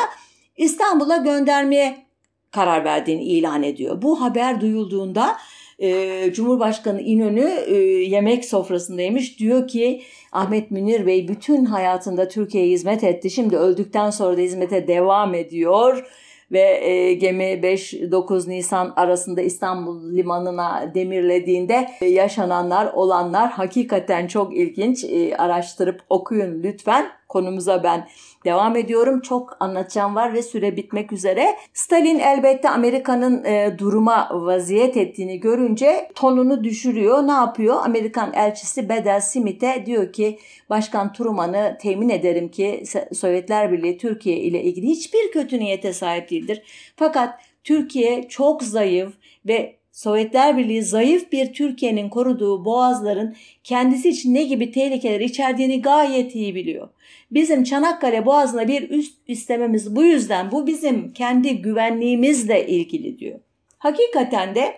İstanbul'a göndermeye karar verdiğini ilan ediyor. Bu haber duyulduğunda e, Cumhurbaşkanı İnönü e, yemek sofrasındaymış. Diyor ki Ahmet Münir Bey bütün hayatında Türkiye'ye hizmet etti. Şimdi öldükten sonra da hizmete devam ediyor ve e, gemi 5-9 Nisan arasında İstanbul limanına demirlediğinde e, yaşananlar olanlar hakikaten çok ilginç. E, araştırıp okuyun lütfen. Konumuza ben devam ediyorum. Çok anlatacağım var ve süre bitmek üzere. Stalin elbette Amerika'nın e, duruma vaziyet ettiğini görünce tonunu düşürüyor. Ne yapıyor? Amerikan elçisi Bedel Smith'e diyor ki Başkan Truman'ı temin ederim ki Sovyetler Birliği Türkiye ile ilgili hiçbir kötü niyete sahip değildir. Fakat Türkiye çok zayıf ve Sovyetler Birliği zayıf bir Türkiye'nin koruduğu boğazların kendisi için ne gibi tehlikeler içerdiğini gayet iyi biliyor. Bizim Çanakkale Boğazı'na bir üst istememiz bu yüzden bu bizim kendi güvenliğimizle ilgili diyor. Hakikaten de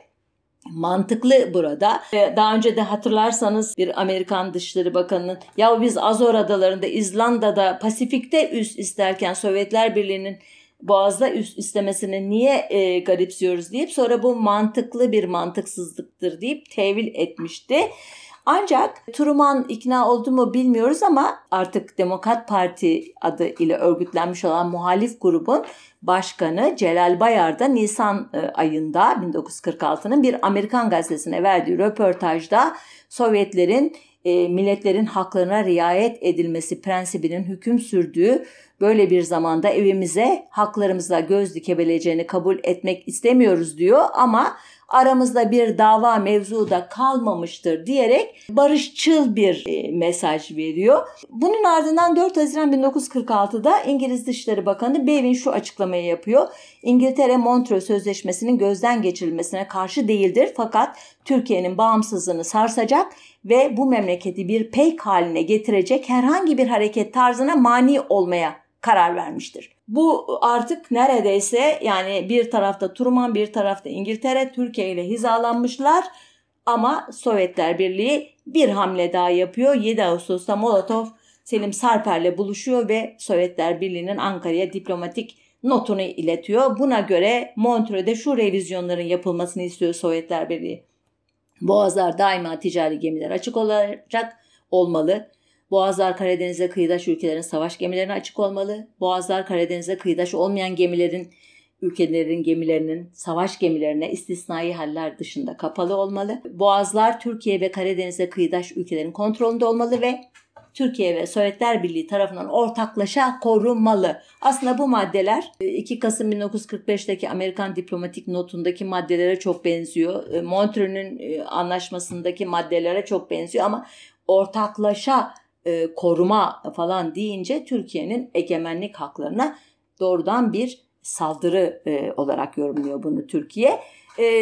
mantıklı burada. Daha önce de hatırlarsanız bir Amerikan Dışişleri Bakanı'nın ya biz Azor Adaları'nda, İzlanda'da, Pasifik'te üst isterken Sovyetler Birliği'nin Boğaz'da üst istemesini niye e, garipsiyoruz deyip sonra bu mantıklı bir mantıksızlıktır deyip tevil etmişti. Ancak Truman ikna oldu mu bilmiyoruz ama artık Demokrat Parti adı ile örgütlenmiş olan muhalif grubun başkanı Celal Bayar da Nisan e, ayında 1946'nın bir Amerikan gazetesine verdiği röportajda Sovyetlerin e, milletlerin haklarına riayet edilmesi prensibinin hüküm sürdüğü böyle bir zamanda evimize haklarımızla göz dikebileceğini kabul etmek istemiyoruz diyor ama aramızda bir dava mevzu da kalmamıştır diyerek barışçıl bir e, mesaj veriyor. Bunun ardından 4 Haziran 1946'da İngiliz Dışişleri Bakanı Bevin şu açıklamayı yapıyor. İngiltere Montreux Sözleşmesi'nin gözden geçirilmesine karşı değildir fakat Türkiye'nin bağımsızlığını sarsacak ve bu memleketi bir peyk haline getirecek herhangi bir hareket tarzına mani olmaya karar vermiştir. Bu artık neredeyse yani bir tarafta Truman bir tarafta İngiltere Türkiye ile hizalanmışlar ama Sovyetler Birliği bir hamle daha yapıyor. 7 Ağustos'ta Molotov Selim Sarper'le buluşuyor ve Sovyetler Birliği'nin Ankara'ya diplomatik notunu iletiyor. Buna göre Montreux'de şu revizyonların yapılmasını istiyor Sovyetler Birliği. Boğazlar daima ticari gemiler açık olacak olmalı. Boğazlar Karadeniz'e kıyıdaş ülkelerin savaş gemilerine açık olmalı. Boğazlar Karadeniz'e kıyıdaş olmayan gemilerin ülkelerin gemilerinin savaş gemilerine istisnai haller dışında kapalı olmalı. Boğazlar Türkiye ve Karadeniz'e kıyıdaş ülkelerin kontrolünde olmalı ve Türkiye ve Sovyetler Birliği tarafından ortaklaşa korunmalı. Aslında bu maddeler 2 e, Kasım 1945'teki Amerikan diplomatik notundaki maddelere çok benziyor. E, Montreux'ün e, anlaşmasındaki maddelere çok benziyor ama ortaklaşa koruma falan deyince Türkiye'nin egemenlik haklarına doğrudan bir saldırı olarak yorumluyor bunu Türkiye.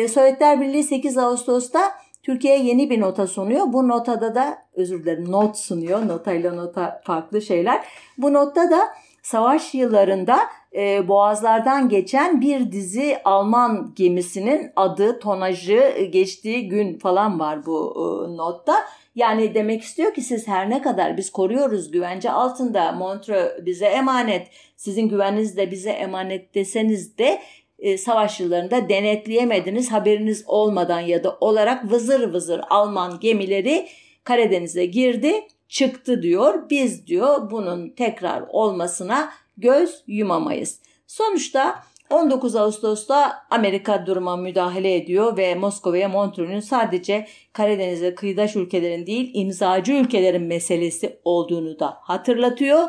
Sovyetler Birliği 8 Ağustos'ta Türkiye'ye yeni bir nota sunuyor. Bu notada da özür dilerim not sunuyor. Notayla nota farklı şeyler. Bu notta da savaş yıllarında e, boğazlardan geçen bir dizi Alman gemisinin adı, tonajı, geçtiği gün falan var bu e, notta. Yani demek istiyor ki siz her ne kadar biz koruyoruz güvence altında Montreux bize emanet sizin güveniniz de bize emanet deseniz de e, savaş yıllarında denetleyemediniz haberiniz olmadan ya da olarak vızır vızır Alman gemileri Karadeniz'e girdi çıktı diyor. Biz diyor bunun tekrar olmasına göz yumamayız. Sonuçta 19 Ağustos'ta Amerika duruma müdahale ediyor ve Moskova'ya Montreux'un sadece Karadeniz'e kıyıdaş ülkelerin değil imzacı ülkelerin meselesi olduğunu da hatırlatıyor.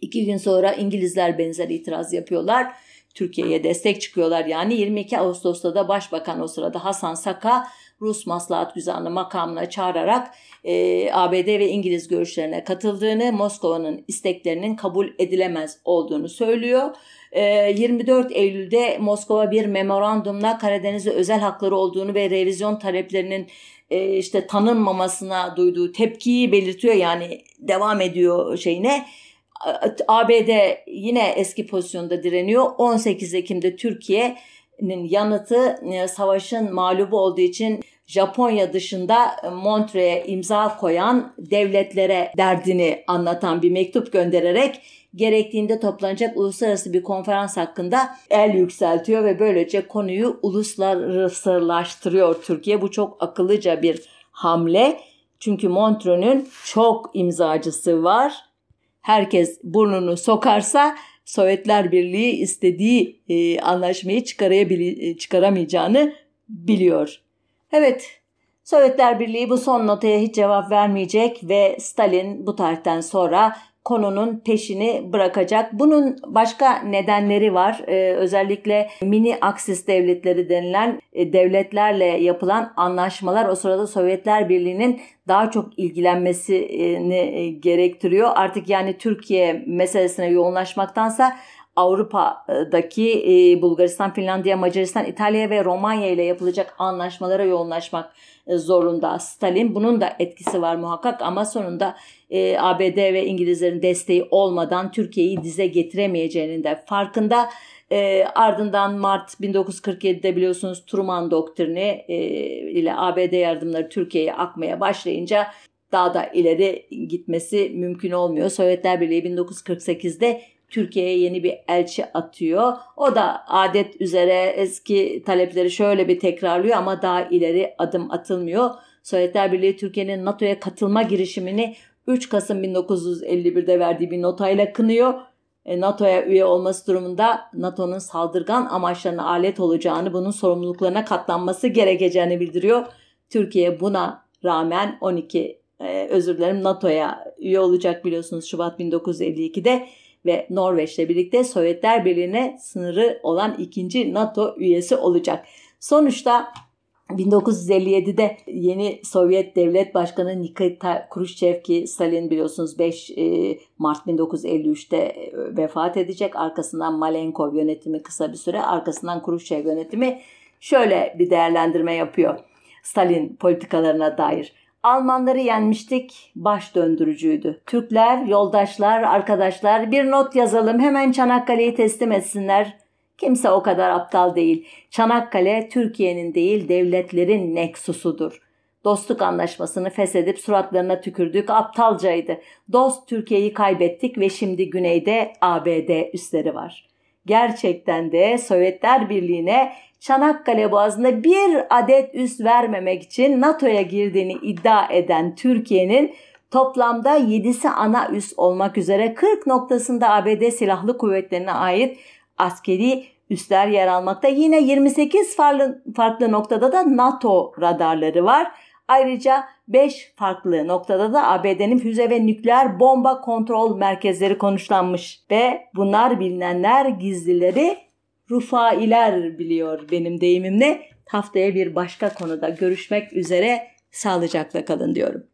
İki gün sonra İngilizler benzer itiraz yapıyorlar. Türkiye'ye destek çıkıyorlar. Yani 22 Ağustos'ta da Başbakan o sırada Hasan Saka Rus Maslahat Güzanlı makamına çağırarak e, ABD ve İngiliz görüşlerine katıldığını, Moskova'nın isteklerinin kabul edilemez olduğunu söylüyor. 24 e, Eylül'de Moskova bir memorandumla Karadeniz'e özel hakları olduğunu ve revizyon taleplerinin e, işte tanınmamasına duyduğu tepkiyi belirtiyor. Yani devam ediyor şeyine. ABD yine eski pozisyonda direniyor. 18 Ekim'de Türkiye'nin yanıtı e, savaşın mağlubu olduğu için Japonya dışında Montre'ye imza koyan devletlere derdini anlatan bir mektup göndererek gerektiğinde toplanacak uluslararası bir konferans hakkında el yükseltiyor ve böylece konuyu uluslararasılaştırıyor Türkiye. Bu çok akıllıca bir hamle. Çünkü Montreux'ün çok imzacısı var herkes burnunu sokarsa Sovyetler Birliği istediği e, anlaşmayı e, çıkaramayacağını biliyor. Evet, Sovyetler Birliği bu son notaya hiç cevap vermeyecek ve Stalin bu tarihten sonra konunun peşini bırakacak. Bunun başka nedenleri var. Ee, özellikle mini aksis devletleri denilen e, devletlerle yapılan anlaşmalar o sırada Sovyetler Birliği'nin daha çok ilgilenmesini e, gerektiriyor. Artık yani Türkiye meselesine yoğunlaşmaktansa Avrupa'daki e, Bulgaristan, Finlandiya, Macaristan, İtalya ve Romanya ile yapılacak anlaşmalara yoğunlaşmak e, zorunda Stalin. Bunun da etkisi var muhakkak ama sonunda e, ABD ve İngilizlerin desteği olmadan Türkiye'yi dize getiremeyeceğinin de farkında. Ardından Mart 1947'de biliyorsunuz Truman doktrini ile ABD yardımları Türkiye'ye akmaya başlayınca daha da ileri gitmesi mümkün olmuyor. Sovyetler Birliği 1948'de Türkiye'ye yeni bir elçi atıyor. O da adet üzere eski talepleri şöyle bir tekrarlıyor ama daha ileri adım atılmıyor. Sovyetler Birliği Türkiye'nin NATO'ya katılma girişimini 3 Kasım 1951'de verdiği bir notayla kınıyor. E, NATO'ya üye olması durumunda NATO'nun saldırgan amaçlarına alet olacağını, bunun sorumluluklarına katlanması gerekeceğini bildiriyor. Türkiye buna rağmen 12 e, özür dilerim NATO'ya üye olacak biliyorsunuz Şubat 1952'de ve Norveç'le birlikte Sovyetler Birliği'ne sınırı olan ikinci NATO üyesi olacak. Sonuçta 1957'de yeni Sovyet Devlet Başkanı Nikita Khrushchev ki Stalin biliyorsunuz 5 e, Mart 1953'te e, vefat edecek. Arkasından Malenkov yönetimi kısa bir süre arkasından Khrushchev yönetimi şöyle bir değerlendirme yapıyor. Stalin politikalarına dair. Almanları yenmiştik, baş döndürücüydü. Türkler, yoldaşlar, arkadaşlar bir not yazalım hemen Çanakkale'yi teslim etsinler. Kimse o kadar aptal değil. Çanakkale Türkiye'nin değil devletlerin neksusudur. Dostluk anlaşmasını feshedip suratlarına tükürdük aptalcaydı. Dost Türkiye'yi kaybettik ve şimdi güneyde ABD üsleri var. Gerçekten de Sovyetler Birliği'ne Çanakkale Boğazı'nda bir adet üs vermemek için NATO'ya girdiğini iddia eden Türkiye'nin toplamda 7'si ana üs olmak üzere 40 noktasında ABD Silahlı Kuvvetleri'ne ait askeri üsler yer almakta. Yine 28 farklı, farklı noktada da NATO radarları var. Ayrıca 5 farklı noktada da ABD'nin füze ve nükleer bomba kontrol merkezleri konuşlanmış ve bunlar bilinenler gizlileri rufailer biliyor benim deyimimle. Haftaya bir başka konuda görüşmek üzere sağlıcakla kalın diyorum.